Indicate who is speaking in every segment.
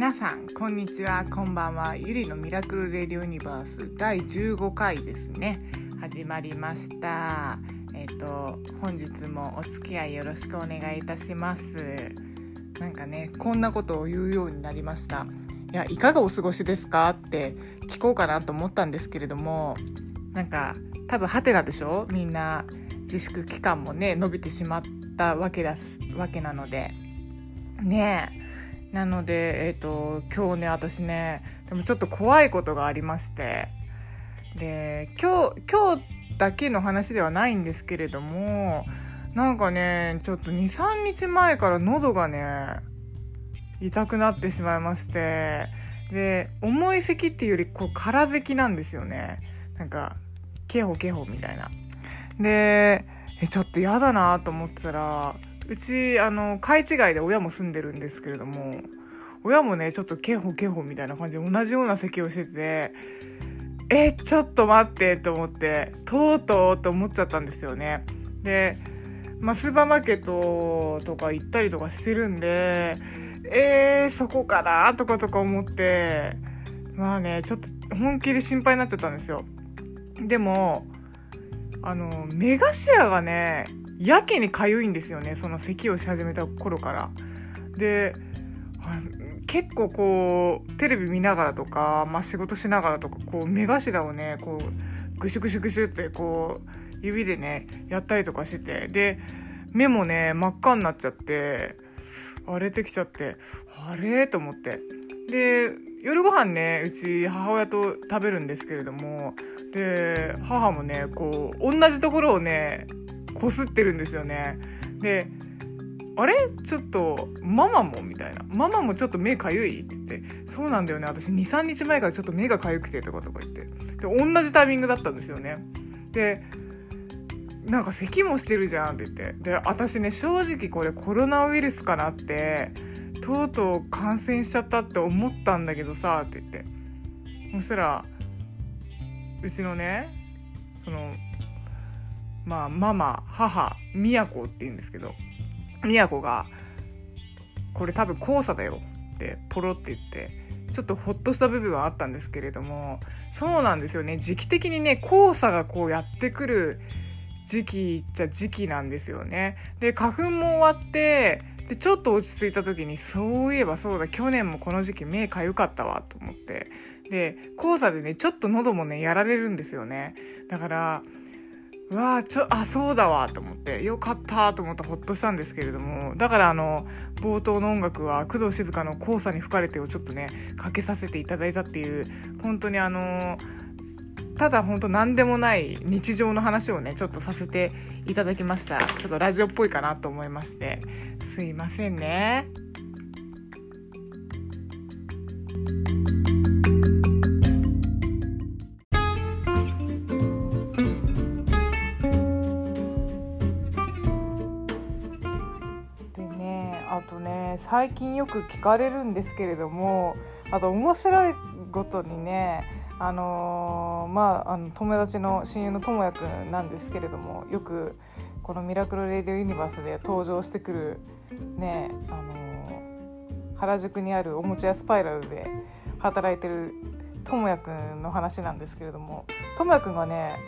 Speaker 1: 皆さんこんにちは。こんばんは。ゆりのミラクルレディオユニバース第15回ですね。始まりました。えっ、ー、と本日もお付き合いよろしくお願いいたします。なんかねこんなことを言うようになりました。いやいかがお過ごしですか？って聞こうかなと思ったんですけれどもなんか多分ハテナでしょ？みんな自粛期間もね伸びてしまったわけだすわけなので。ねえ。なのでえっ、ー、と今日ね私ねでもちょっと怖いことがありまして。で今日今日だけの話ではないんですけれどもなんかねちょっと23日前から喉がね痛くなってしまいまして。で重い咳っていうよりこう空咳なんですよね。なんかケホケホみたいな。でえちょっと嫌だなと思ってたらうちあの階違いで親も住んでるんですけれども親もねちょっとケホケホみたいな感じで同じような咳をしててえちょっと待ってと思ってとうとうと思っちゃったんですよね。で、まあ、スーパーマーケットとか行ったりとかしてるんでえー、そこかなとかとか思ってまあねちょっと本気で心配になっちゃったんですよ。でもあの目頭がねやけに痒いんですよねその咳をし始めた頃から。で結構こうテレビ見ながらとか、まあ、仕事しながらとかこう目頭をねこうぐしゅぐしゅぐしゅってこう指でねやったりとかしてて。で目もね真っ赤になっちゃって荒れてきちゃってあれ？と思って。で夜ご飯ねうち母親と食べるんですけれどもで母もねこう同じところをねこすってるんですよね。であれ？ちょっとママも？みたいな。ママもちょっと目かゆいって言って。そうなんだよね。私23日前からちょっと目がかゆくてとかとか言って。で同じタイミングだったんですよね。でなんか咳もしてるじゃんって言って。で私ね正直これコロナウイルスかなってとうとう感染しちゃったって思ったんだけどさって言って。そしたらうちのねそのまあママ母みやこって言うんですけどみやこが「これ多分黄砂だよ」ってポロって言ってちょっとほっとした部分はあったんですけれどもそうなんですよね。時期的にね黄砂がこうやってくる時期っちゃ時期なんですよね。で花粉も終わってでちょっと落ち着いた時にそういえばそうだ去年もこの時期目かゆかったわと思って。で黄砂でねちょっと喉もねやられるんですよね。だからわあちょあそうだわと思って。よかったと思ってほっとしたんですけれども。だからあの冒頭の音楽は工藤静香の「黄砂に吹かれて」をちょっとねかけさせていただいたっていう本当にあのただ本当何でもない日常の話をねちょっとさせていただきました。ちょっとラジオっぽいかなと思いまして。すいませんね。最近よく聞かれるんですけれどもあと面白いことにねあのー、まああの友達の親友のともやくんなんですけれどもよくこの「ミラクル・レディオ・ユニバース」で登場してくるねあのー、原宿にあるおもちゃ屋スパイラルで働いてるともやくんの話なんですけれどもともやくんがね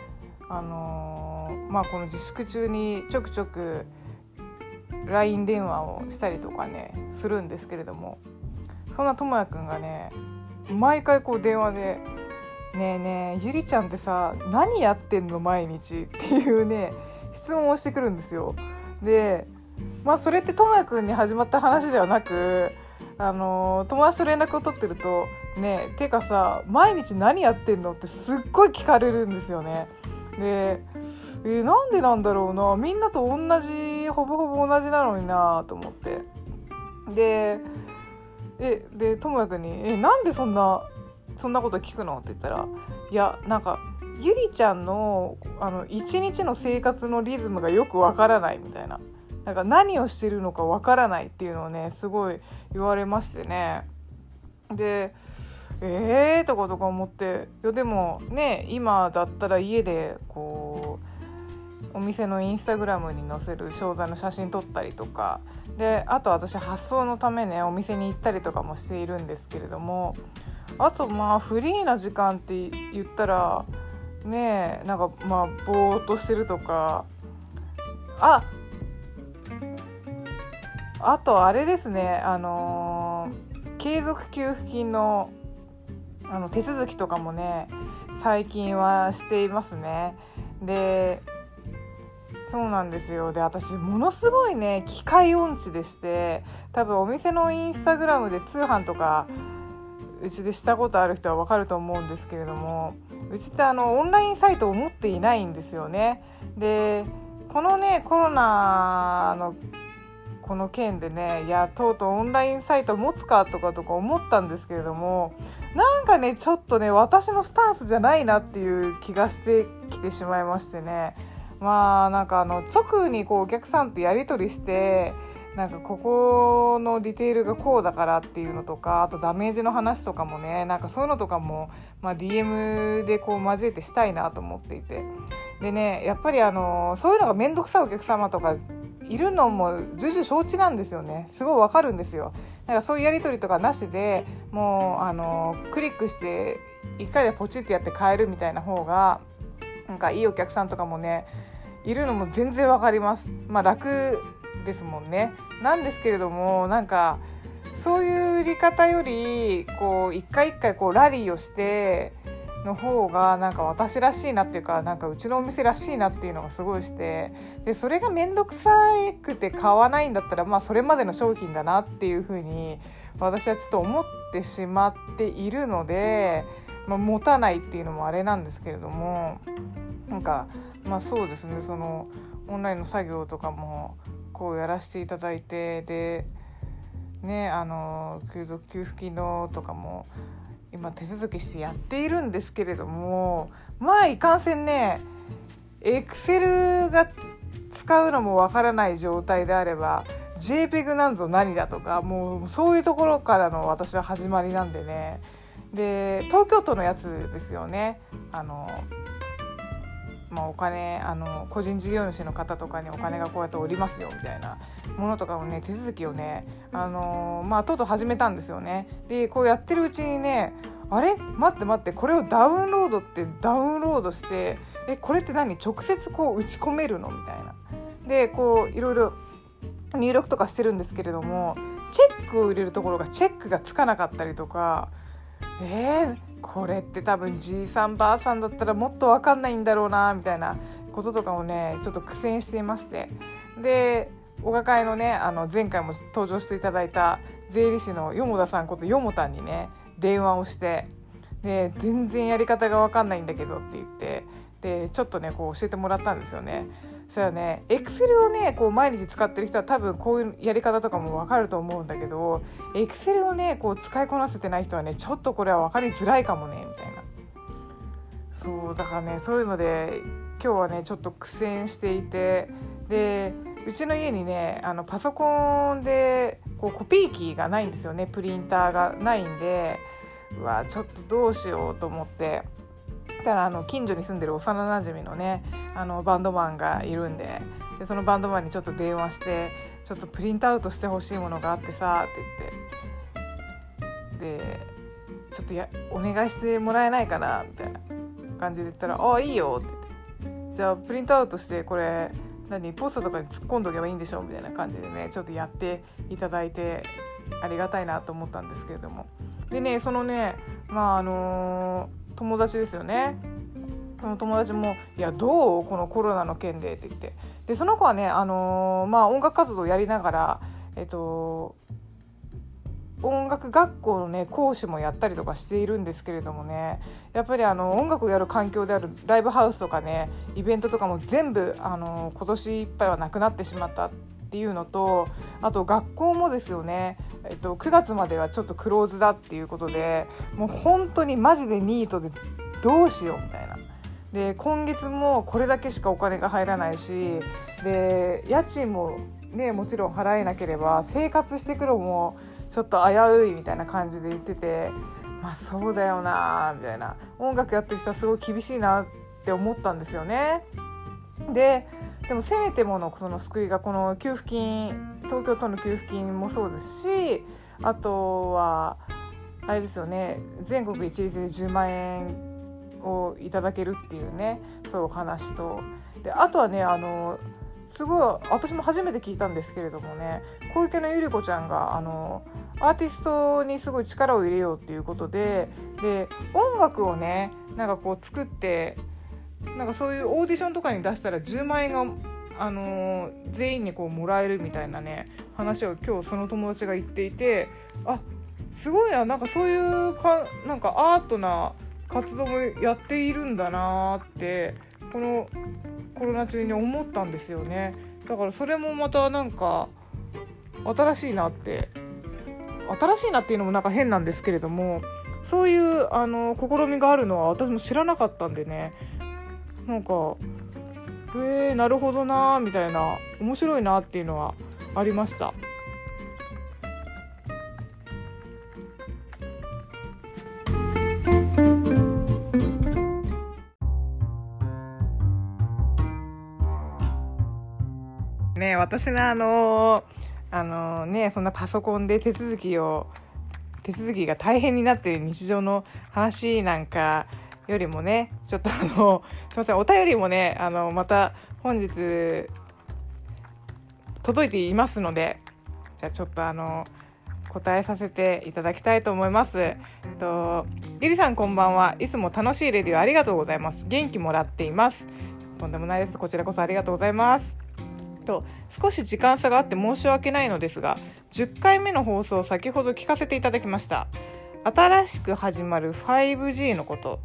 Speaker 1: あのー、まあこの自粛中にちょくちょく LINE 電話をしたりとかねするんですけれどもそんなともやくんがね毎回こう電話で「ねえねえゆりちゃんってさ何やってんの毎日」っていうね質問をしてくるんですよ。でまあそれってともやくんに始まった話ではなくあの友達と連絡を取ってると「ねえてかさ毎日何やってんの?」ってすっごい聞かれるんですよね。でえー、なんでなんだろうなみんなと同じほぼほぼ同じなのになと思ってでえでともやくんに「えなんでそんなそんなこと聞くの?」って言ったら「いやなんかゆりちゃんのあの一日の生活のリズムがよくわからない」みたいな。なんか何をしてるのかわからないっていうのをねすごい言われましてねでえーとかとか思っていやでもね今だったら家でこうお店のインスタグラムに載せる商材の写真撮ったりとか。であと私発送のためねお店に行ったりとかもしているんですけれども。あとまあフリーな時間って言ったらねえなんかまあぼーっとしてるとか。ああとあれですねあのー、継続給付金のあの手続きとかもね最近はしていますね。でそうなんですよで私ものすごいね機械音痴でして多分お店のインスタグラムで通販とかうちでしたことある人は分かると思うんですけれどもうちってあのオンラインサイトを持っていないんですよね。でこのねコロナのこの件でねいやとうとうオンラインサイト持つかとかとか思ったんですけれどもなんかねちょっとね私のスタンスじゃないなっていう気がしてきてしまいましてねまあなんかあの直にこうお客さんとやり取りしてなんかここのディテールがこうだからっていうのとかあとダメージの話とかもねなんかそういうのとかも、まあ、DM でこう交えてしたいなと思っていて。でねやっぱりあのそういうのが面倒くさいお客様とかいるのも重々承知なんですよね。すごいわかるんですよ。だかそういうやり取りとかなしでもうあのクリックして1回でポチってやって買えるみたいな方がなんかいいお客さんとかもねいるのも全然わかります。まあ楽ですもんね。なんですけれどもなんかそういう売り方よりこう一回一回こうラリーをしての方がなんか私らしいなっていうかなんかうちのお店らしいなっていうのがすごいしてでそれが面倒くさくて買わないんだったらまあそれまでの商品だなっていうふうに私はちょっと思ってしまっているので、まあ、持たないっていうのもあれなんですけれどもなんかまあそうですねそのオンラインの作業とかもこうやらせていただいてでねあの給付給付金のとかも今手続きしてやっているんですけれどもまあいかんせんねエクセルが使うのもわからない状態であれば JPEG なんぞ何だとかもうそういうところからの私は始まりなんでね。で東京都のやつですよねあのまあ、お金あの個人事業主の方とかにお金がこうやっておりますよみたいなものとかをね手続きをねあのまあとうとう始めたんですよね。でこうやってるうちにねあれ？待って待ってこれをダウンロードってダウンロードしてえこれって何？直接こう打ち込めるのみたいな。でこういろいろ入力とかしてるんですけれどもチェックを入れるところがチェックがつかなかったりとかえー、これって多分じいさんばあさんだったらもっと分かんないんだろうなみたいなこととかもねちょっと苦戦していましてでお抱えのねあの前回も登場していただいた税理士のよもださんことよもたんにね電話をしてで全然やり方が分かんないんだけどって言ってでちょっとねこう教えてもらったんですよね。そしたらね。エクセルをねこう毎日使ってる人は多分こういうやり方とかも分かると思うんだけどエクセルをねこう使いこなせてない人はねちょっとこれは分かりづらいかもねみたいな。そうだからねそういうので今日はねちょっと苦戦していてでうちの家にねあのパソコンでこうコピー機がないんですよね。プリンターがないんでうわちょっとどうしようと思って。たらあの近所に住んでる幼なじみのねあのバンドマンがいるんででそのバンドマンにちょっと電話して「ちょっとプリントアウトしてほしいものがあってさ」って言って。で「ちょっとやお願いしてもらえないかな」みたいな感じで言ったら「ああいいよ」って言って「じゃあプリントアウトしてこれ何ポストとかに突っ込んどけばいいんでしょ」みたいな感じでねちょっとやっていただいてありがたいなと思ったんですけれども。でねそのねまああのー友達ですよね。その友達も「いやどう？このコロナの件で」って言って。でその子はね、あのー、まあ、音楽活動をやりながら、えっと、音楽学校のね講師もやったりとかしているんですけれどもね。やっぱりあの音楽をやる環境であるライブハウスとかねイベントとかも全部あの今年いっぱいはなくなってしまった。っていうのとあと学校もですよね、えっと、9月まではちょっとクローズだっていうことでもう本当にマジでニートでどうしようみたいな。で今月もこれだけしかお金が入らないしで家賃もねもちろん払えなければ生活してくるのもちょっと危ういみたいな感じで言っててまあそうだよなみたいな音楽やってる人はすごい厳しいなって思ったんですよね。ででもせめてものその救いがこの給付金東京都の給付金もそうですしあとはあれですよね全国一律で10万円をいただけるっていうねそういうお話と。であとはねあのすごい私も初めて聞いたんですけれどもね小池のゆり子ちゃんがあのアーティストにすごい力を入れようっていうことでで音楽をねなんかこう作ってなんかそういうオーディションとかに出したら10万円が、あのー、全員にこうもらえるみたいなね話を今日その友達が言っていてあすごいななんかそういうかなんかアートな活動もやっているんだなってこのコロナ中に思ったんですよね。だからそれもまたなんか新しいなって新しいなっていうのもなんか変なんですけれどもそういうあの試みがあるのは私も知らなかったんでねなんかへえなるほどなみたいな面白いなっていうのはありました。ね私のあのあのねそんなパソコンで手続きを手続きが大変になっている日常の話なんかよりもねちょっとあのすいませんお便りもねあのまた本日届いていますのでじゃあちょっとあの答えさせていただきたいと思います。えっと、ゆりさんこんばんは。いつも楽しいレディオありがとうございます。元気もらっています。とんでもないです。こちらこそありがとうございます。と少し時間差があって申し訳ないのですが10回目の放送を先ほど聞かせていただきました新しく始まる 5G のこと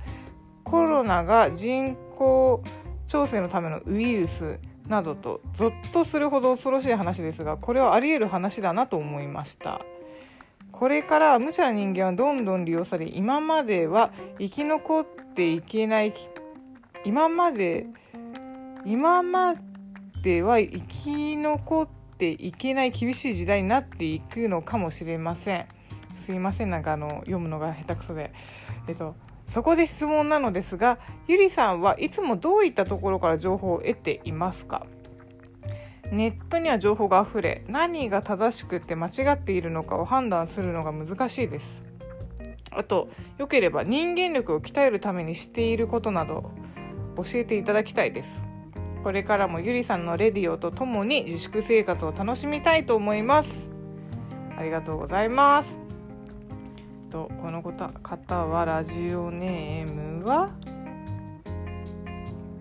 Speaker 1: コロナが人口調整のためのウイルスなどとゾッとするほど恐ろしい話ですがこれはあり得る話だなと思いました。これから無茶な人間はどんどん利用され今までは生き残っていけない今まで今までは生き残っていけない厳しい時代になっていくのかもしれません。すいません。なんかあの読むのが下手くそで。えっとそこで質問なのですがゆりさんはいつもどういったところから情報を得ていますか？ネットには情報があふれ何が正しくて間違っているのかを判断するのが難しいです。あとよければ人間力を鍛えるためにしていることなど教えていただきたいです。これからもゆりさんのレディオとともに自粛生活を楽しみたいと思います。ありがとうございます。とこの方はラジオネームは？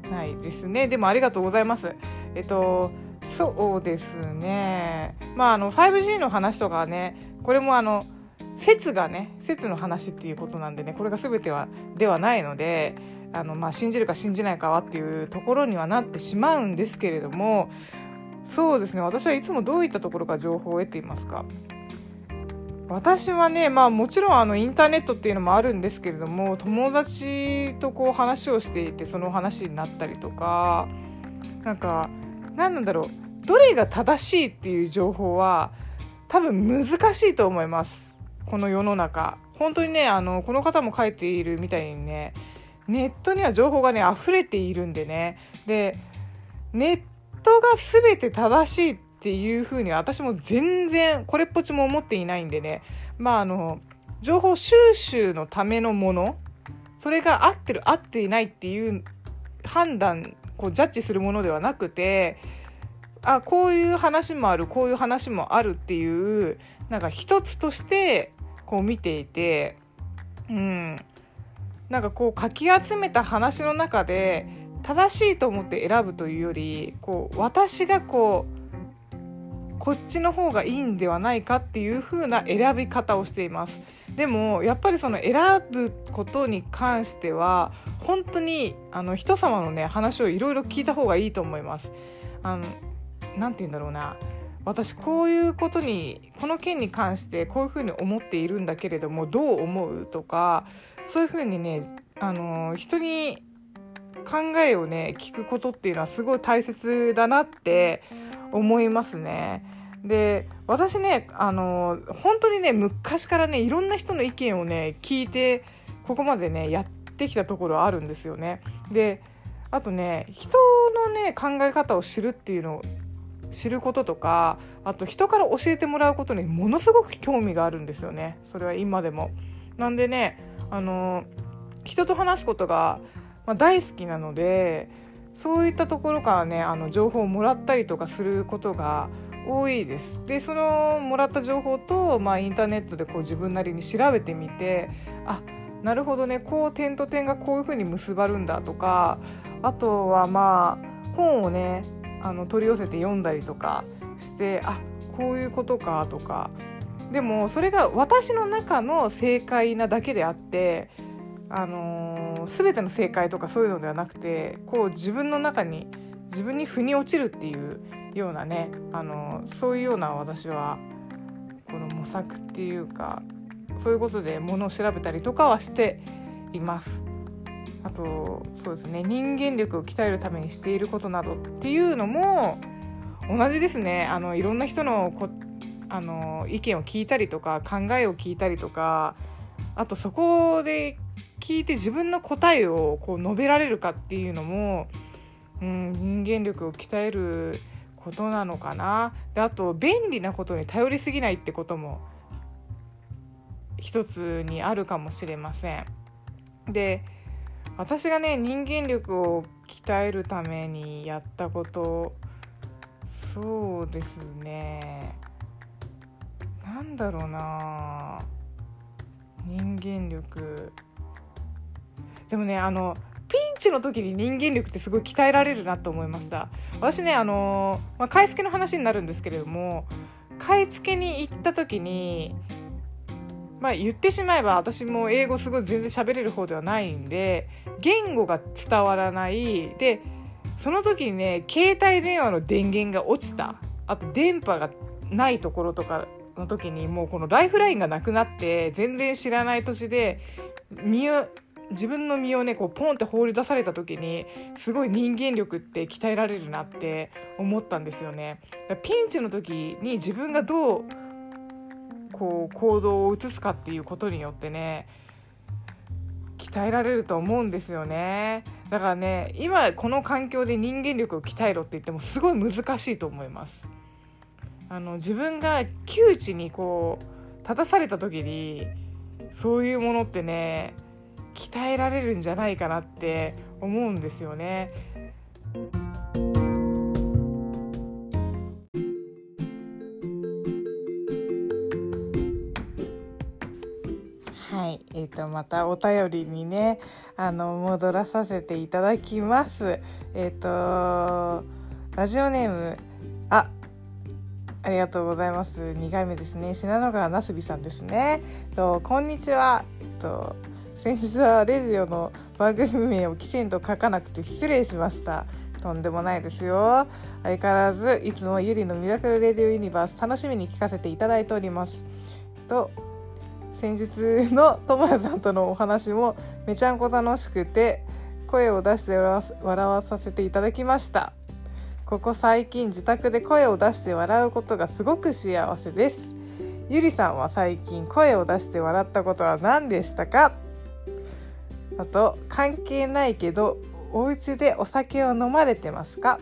Speaker 1: ないですね。でもありがとうございます。えっとそうですね。まああの 5G の話とかねこれもあの説がね説の話っていうことなんでねこれが全てはではないのであの、まあ、信じるか信じないかはっていうところにはなってしまうんですけれどもそうですね。私はいつもどういったところから情報を得ていますか？私はねまあもちろんあのインターネットっていうのもあるんですけれども友達とこう話をしていてその話になったりとかなんか何なんだろうどれが正しいっていう情報は多分難しいと思います。この世の中。本当にねあのこの方も書いているみたいにねネットには情報がね溢れているんでね。でネットが全て正しいってっていうふうに私も全然これっぽっちも思っていないんでね。まああの情報収集のためのものそれが合ってる合っていないっていう判断こうジャッジするものではなくてあこういう話もあるこういう話もあるっていうなんか一つとしてこう見ていてうん。なんかこうかき集めた話の中で正しいと思って選ぶというよりこう私がこうこっちの方がいいんではないかっていう風な選び方をしています。でもやっぱりその選ぶことに関しては本当にあの人様のね話をいろいろ聞いた方がいいと思います。あのなて言うんだろうな。私こういうことにこの件に関してこういうふうに思っているんだけれどもどう思うとかそういうふうにねあの人に考えをね聞くことっていうのはすごい大切だなって思いますね。で私ねあの本当にね昔からねいろんな人の意見をね聞いてここまでねやってきたところあるんですよね。であとね人のね考え方を知るっていうのを知ることとかあと人から教えてもらうことにものすごく興味があるんですよねそれは今でも。なんでねあの人と話すことが、まあ、大好きなのでそういったところからねあの情報をもらったりとかすることが多いです。でそのもらった情報と、まあ、インターネットでこう自分なりに調べてみてあなるほどねこう点と点がこういうふうに結ばるんだとかあとはまあ本をねあの取り寄せて読んだりとかしてあこういうことかとかでもそれが私の中の正解なだけであってあのー、全ての正解とかそういうのではなくてこう自分の中に自分に腑に落ちるっていうようなね、あのー、そういうような私はこの模索っていうかそういうことでものを調べたりとかはしています。あとそうですね人間力を鍛えるためにしていることなどっていうのも同じですねあのいろんな人のこあの意見を聞いたりとか考えを聞いたりとかあとそこで聞いて自分の答えをこう述べられるかっていうのも、うん、人間力を鍛えることなのかな。であと便利なことに頼りすぎないってことも一つにあるかもしれません。で私がね人間力を鍛えるためにやったことそうですね。なんだろうな。人間力。でもねあのピンチの時に人間力ってすごい鍛えられるなと思いました。私ねあの、まあ、買い付けの話になるんですけれども買い付けに行った時にまあ言ってしまえば私も英語すごい全然喋れる方ではないんで言語が伝わらない。でその時にね携帯電話の電源が落ちた。あと電波がないところとかの時にもうこのライフラインがなくなって全然知らない土地で身を自分の身をねこうポンって放り出された時にすごい人間力って鍛えられるなって思ったんですよね。ピンチの時に自分がどうこう行動を移すかっていうことによってね鍛えられると思うんですよねだからね今この環境で人間力を鍛えろって言ってもすごい難しいと思いますあの自分が窮地にこう立たされた時にそういうものってね鍛えられるんじゃないかなって思うんですよね。はい、えーと、またお便りにねあの戻らさせていただきます。えっ、ー、とラジオネームあありがとうございます。2回目ですね。信濃川なすびさんですね。とこんにちは。と先日はレディオの番組名をきちんと書かなくて失礼しました。とんでもないですよ。相変わらずいつもゆりのミラクルレディオユニバース楽しみに聞かせていただいております。と先日のともやさんとのお話もめちゃんこ楽しくて声を出して笑わさせていただきました。ここ最近自宅で声を出して笑うことがすごく幸せです。ゆりさんは最近声を出して笑ったことは何でしたか？あと関係ないけどお家でお酒を飲まれてますか？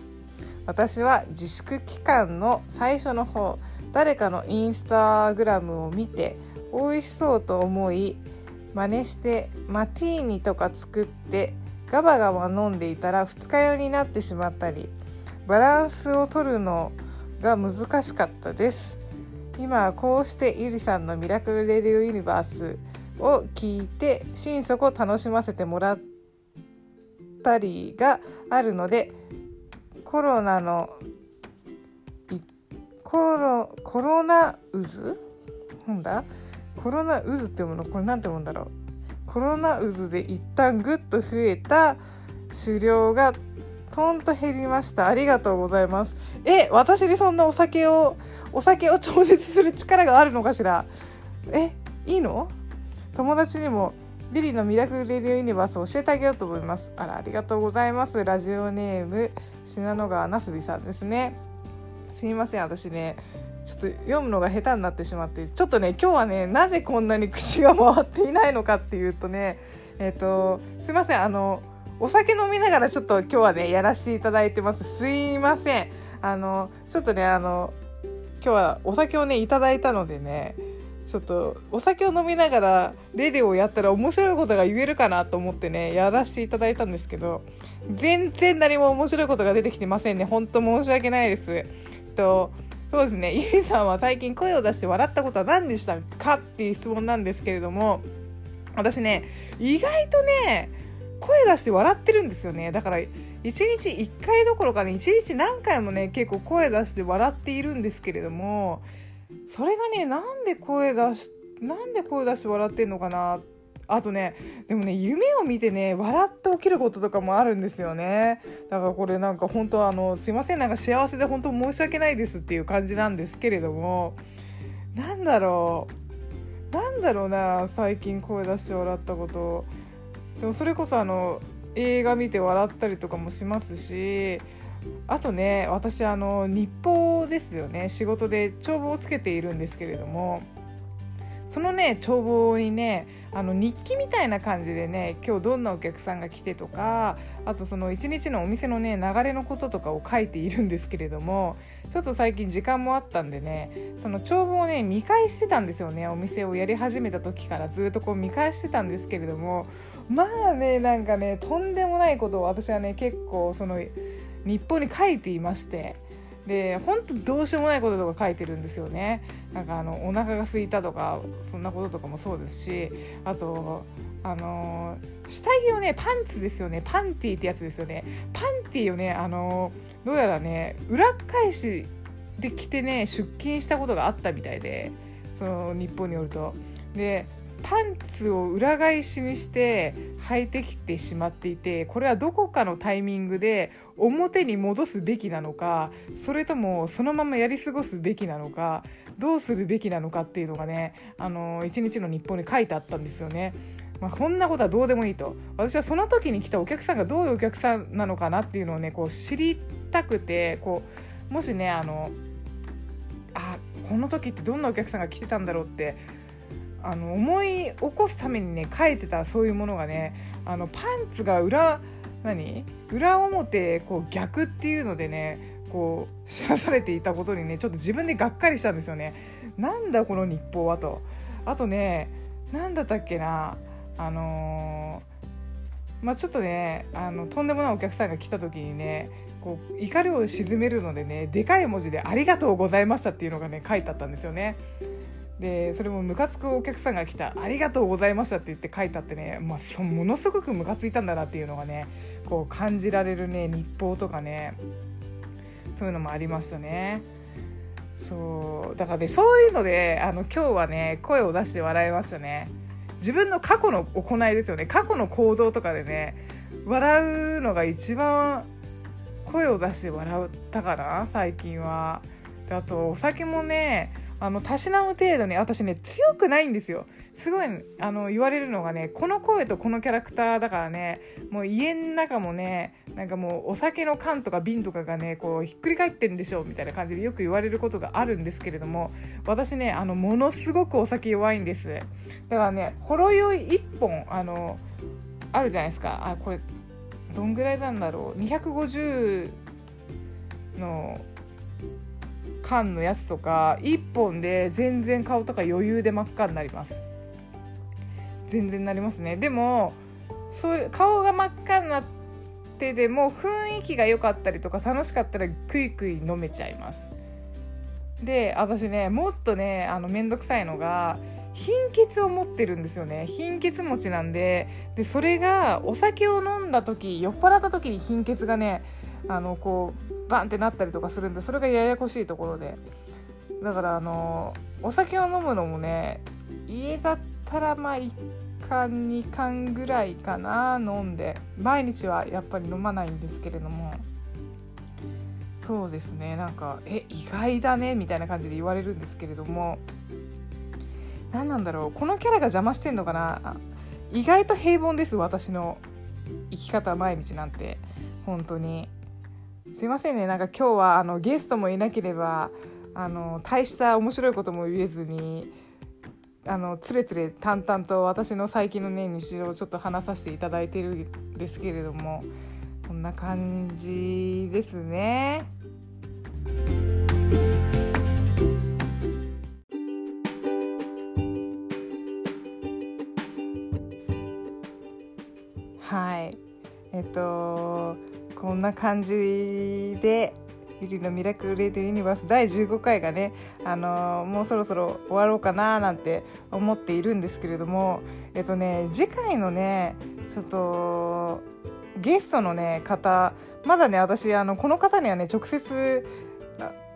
Speaker 1: 私は自粛期間の最初の方誰かのインスタグラムを見て美味しそうと思い真似してマティーニとか作ってガバガバ飲んでいたら二日酔いになってしまったりバランスを取るのが難しかったです。今こうしてゆりさんのミラクルレディオユニバースを聞いて心底楽しませてもらったりがあるのでコロナのコロコロナ渦？なんだ？コロナ渦ってもの？これ何て読むんだろう？コロナ渦で一旦ぐっと増えた狩猟がとんと減りました。ありがとうございます。え私にそんなお酒をお酒を調節する力があるのかしら？えいいの？友達にもリリのミラクルレディオユニバースを教えてあげようと思います。あらありがとうございます。ラジオネーム信濃川なすびさんですね。すみません私ねちょっと読むのが下手になってしまってちょっとね今日はねなぜこんなに口が回っていないのかっていうとねえっ、ー、とすいませんあのお酒飲みながらちょっと今日はねやらせていただいてます。すいません。あのちょっとねあの今日はお酒をねいただいたのでねちょっとお酒を飲みながらレディをやったら面白いことが言えるかなと思ってねやらせていただいたんですけど全然何も面白いことが出てきてませんね。本当申し訳ないです。とそうですね。ゆりさんは最近声を出して笑ったことは何でしたかっていう質問なんですけれども私ね意外とね声出して笑ってるんですよね。だから1日1回どころかね1日何回もね結構声出して笑っているんですけれどもそれがねなんで声出しなんで声出して笑ってんのかな。あとねでもね夢を見てね笑って起きることとかもあるんですよね。だからこれなんか本当あのすいませんなんか幸せで本当申し訳ないですっていう感じなんですけれども。なんだろう。なんだろうな最近声出して笑ったこと。でもそれこそあの映画見て笑ったりとかもしますしあとね私あの日報ですよね。仕事で帳簿をつけているんですけれどもそのね帳簿にねあの日記みたいな感じでね今日どんなお客さんが来てとかあとその一日のお店のね流れのこととかを書いているんですけれどもちょっと最近時間もあったんでねその帳簿をね見返してたんですよね。お店をやり始めた時からずっとこう見返してたんですけれどもまあねなんかねとんでもないことを私はね結構その日報に書いていましてで本当どうしようもないこととか書いてるんですよね。なんかあのお腹が空いたとかそんなこととかもそうですしあとあの下着をねパンツですよね。パンティーってやつですよね。パンティーをねあのどうやらね裏返しで着てね出勤したことがあったみたいでその日本によると。でパンツを裏返しにして履いてきてしまっていてこれはどこかのタイミングで表に戻すべきなのかそれともそのままやり過ごすべきなのかどうするべきなのかっていうのがねあの一日の日報に書いてあったんですよね。まあ、こんなことはどうでもいいと私はその時に来たお客さんがどういうお客さんなのかなっていうのをねこう知りたくてこうもしねあのあこの時ってどんなお客さんが来てたんだろうってあの思い起こすためにね書いてたそういうものがねあのパンツが裏何？裏表こう逆っていうのでねこう知らされていたことにねちょっと自分でがっかりしたんですよね。なんだこの日報はと。あとね何だったっけなあのー、まあちょっとねあのとんでもないお客さんが来た時にねこう怒りを鎮めるのでねでかい文字で「ありがとうございました」っていうのがね書いてあったんですよね。でそれもムカつくお客さんが来た「ありがとうございました」って言って書いてあってね、まあ、そものすごくムカついたんだなっていうのがねこう感じられるね日報とかねそういうのもありましたね。そうだからねそういうのであの今日はね声を出して笑いましたね。自分の過去の行いですよね過去の行動とかでね笑うのが一番声を出して笑ったかな最近は。であとお酒もねあのたしなむ程度に私ね強くないんですよ。すごいあの言われるのがねこの声とこのキャラクターだからねもう家の中もねなんかもうお酒の缶とか瓶とかがねこうひっくり返ってんでしょみたいな感じでよく言われることがあるんですけれども私ねあのものすごくお酒弱いんです。だからねほろ酔い1本あのあるじゃないですか。あこれどんぐらいなんだろう。250の缶のやつとか1本で全然顔とか余裕で真っ赤になります。全然なりますね。でもそれ顔が真っ赤になってでも雰囲気が良かったりとか楽しかったらクイクイ飲めちゃいます。で私ねもっとねあの面倒くさいのが貧血を持ってるんですよね。貧血持ちなんででそれがお酒を飲んだ時酔っ払った時に貧血がねあのこうバンってなったりとかするんでそれがややこしいところで。だからあのお酒を飲むのもね家だったらまあ1缶2缶ぐらいかな飲んで。毎日はやっぱり飲まないんですけれども。そうですね。なんかえ意外だねみたいな感じで言われるんですけれども。何なんだろう。このキャラが邪魔してんのかな。意外と平凡です私の生き方毎日なんて。本当に。すいませんねなんか今日はあのゲストもいなければあの大した面白いことも言えずにあのつれつれ淡々と私の最近のね日常をちょっと話させていただいてるんですけれどもこんな感じですね。な感じでゆりのミラクルレディユニバース第15回がね、あのー、もうそろそろ終わろうかななんて思っているんですけれどもえっとね次回のねちょっとゲストのね方まだね私あのこの方にはね直接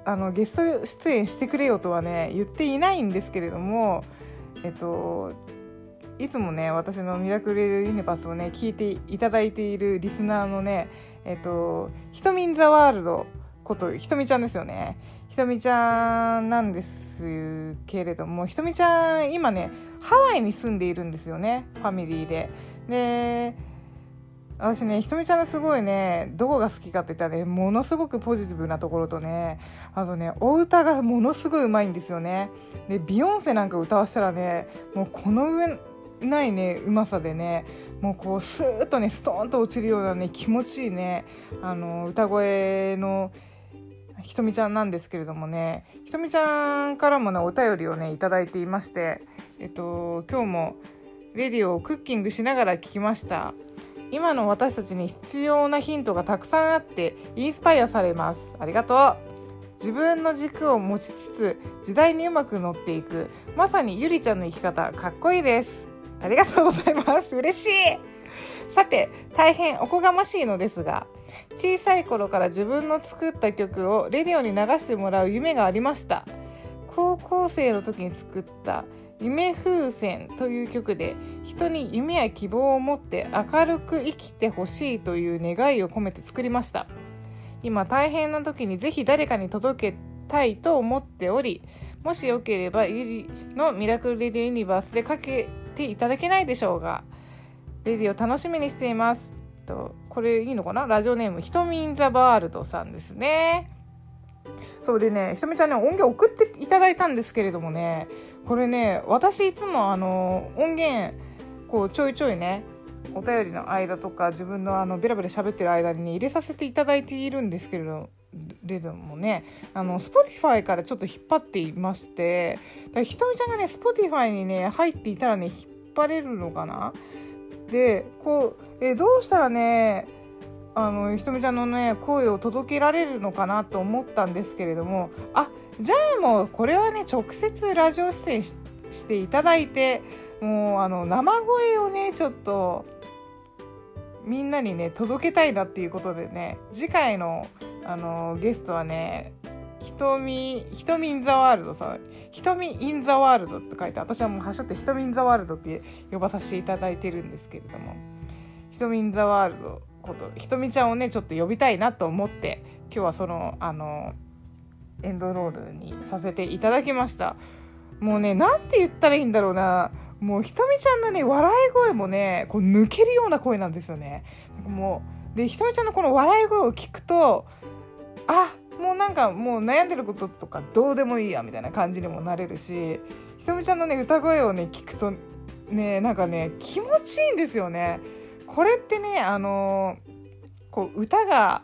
Speaker 1: あのゲスト出演してくれよとはね言っていないんですけれどもえっといつもね私の「ミラクル・ユニバース」をね聞いていただいているリスナーのねえっと「ひとみん・ザ・ワールド」ことひとみちゃんですよね。ひとみちゃんなんですけれどもひとみちゃん今ねハワイに住んでいるんですよね。ファミリーで。で私ねひとみちゃんのすごいねどこが好きかって言ったらねものすごくポジティブなところとねあとねお歌がものすごいうまいんですよね。でビヨンセなんか歌わせたらねもうこの上ないねうまさでねもうこうスーッとねストーンと落ちるようなね気持ちいいねあの歌声のひとみちゃんなんですけれどもねひとみちゃんからもねお便りをね頂いていましてえっと今日もレディオをクッキングしながら聞きました。今の私たちに必要なヒントがたくさんあってインスパイアされます。ありがとう。自分の軸を持ちつつ時代にうまく乗っていく。まさにゆりちゃんの生き方かっこいいです。ありがとうございます。嬉しい。さて大変おこがましいのですが小さい頃から自分の作った曲をレディオに流してもらう夢がありました。高校生の時に作った「夢風船」という曲で人に夢や希望を持って明るく生きてほしいという願いを込めて作りました。今大変な時にぜひ誰かに届けたいと思っておりもしよければゆりのミラクルレディユニバースでかけていただけないでしょうかレディを楽しみにしています。とこれいいのかな？ラジオネームひとみんザワールドさんですね。そうでねひとみちゃんね音源送っていただいたんですけれどもねこれね私いつもあの音源こうちょいちょいねお便りの間とか自分のあのベラベラ喋ってる間に、ね、入れさせていただいているんですけれどレドもねあの Spotify からちょっと引っ張っていましてひとみちゃんがね Spotify にね入っていたらね引っ張れるのかな？でこう、えどうしたらねあのひとみちゃんのね声を届けられるのかなと思ったんですけれどもあじゃあもうこれはね直接ラジオ出演していただいてもうあの生声をねちょっとみんなにね届けたいなっていうことでね次回のあのゲストはねひとみ、ひとみインザワールドさん、ひとみインザワールドって書いて、私はもうはしょってひとみインザワールドって呼ばさせていただいてるんですけれども、ひとみインザワールドこと、ひとみちゃんをね、ちょっと呼びたいなと思って、今日はその、あの、エンドロールにさせていただきました。もうね、なんて言ったらいいんだろうな。もうひとみちゃんのね、笑い声もね、こう抜けるような声なんですよね。もう、で、ひとみちゃんのこの笑い声を聞くと、あもうなんかもう悩んでることとかどうでもいいやみたいな感じにもなれるしひとみちゃんのね歌声をね聞くとねなんかね気持ちいいんですよね。これってねあのこう歌が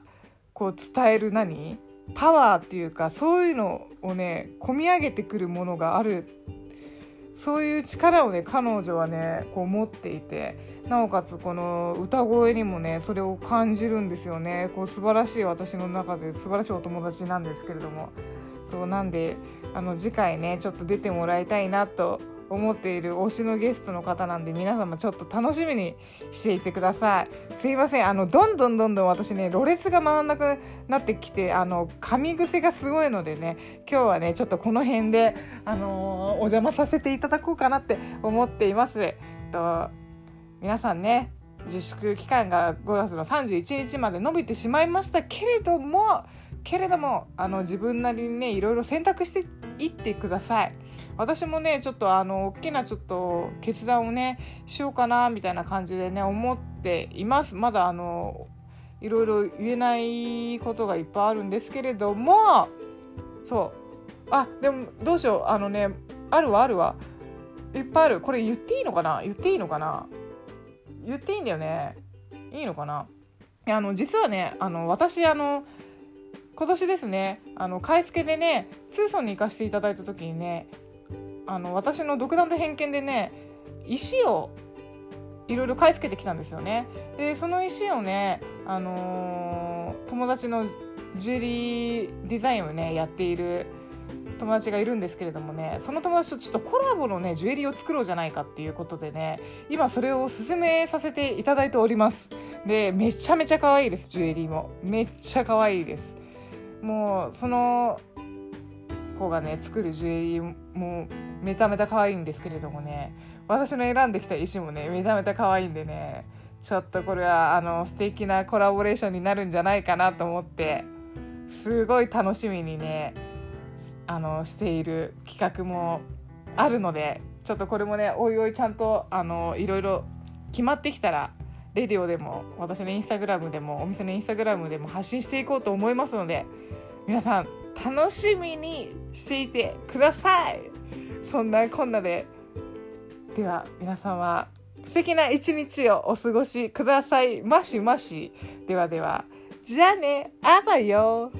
Speaker 1: こう伝える何？パワーっていうかそういうのをね込み上げてくるものがあるそういう力をね彼女はねこう持っていてなおかつこの歌声にもねそれを感じるんですよね。こう素晴らしい私の中で素晴らしいお友達なんですけれども。そうなんであの次回ねちょっと出てもらいたいなと思っている推しのゲストの方なんで皆様ちょっと楽しみにしていてください。すいません。あのどんどんどんどん私ねろれつが回んなくなってきてあの噛み癖がすごいのでね今日はねちょっとこの辺であのー、お邪魔させていただこうかなって思っています。と皆さんね自粛期間が5月の31日まで伸びてしまいましたけれどもけれどもあの自分なりにねいろいろ選択していってください。私もねちょっとあの大きなちょっと決断をねしようかなみたいな感じでね思っています。まだあのいろいろ言えないことがいっぱいあるんですけれどもそう。あでもどうしよう。あのねあるわあるわ。いっぱいある。これ言っていいのかな？言っていいのかな？言っていいんだよね。いいのかな？いやあの実はねあの私あの今年ですねあの買い付けでねツーソンに行かせていただいた時にねあの私の独断と偏見でね石をいろいろ買い付けてきたんですよね。でその石をね、あのー、友達のジュエリーデザインをねやっている友達がいるんですけれどもねその友達とちょっとコラボのねジュエリーを作ろうじゃないかっていうことでね今それを進めさせていただいております。でめちゃめちゃ可愛いですジュエリーも。めっちゃ可愛いです。もうその子がね作るジュエリーもめちゃめちゃ可愛いんですけれどもね。私の選んできた石もねめちゃめちゃ可愛いんでね。ちょっとこれはあの素敵なコラボレーションになるんじゃないかなと思ってすごい楽しみにねあのしている企画もあるのでちょっとこれもねおいおいちゃんとあのいろいろ決まってきたらレディオでも私のインスタグラムでもお店のインスタグラムでも発信していこうと思いますので皆さん楽しみにしていてください。そんなこんなで。では皆様素敵な一日をお過ごしください。ましまし。ではでは。じゃあね。あばよ。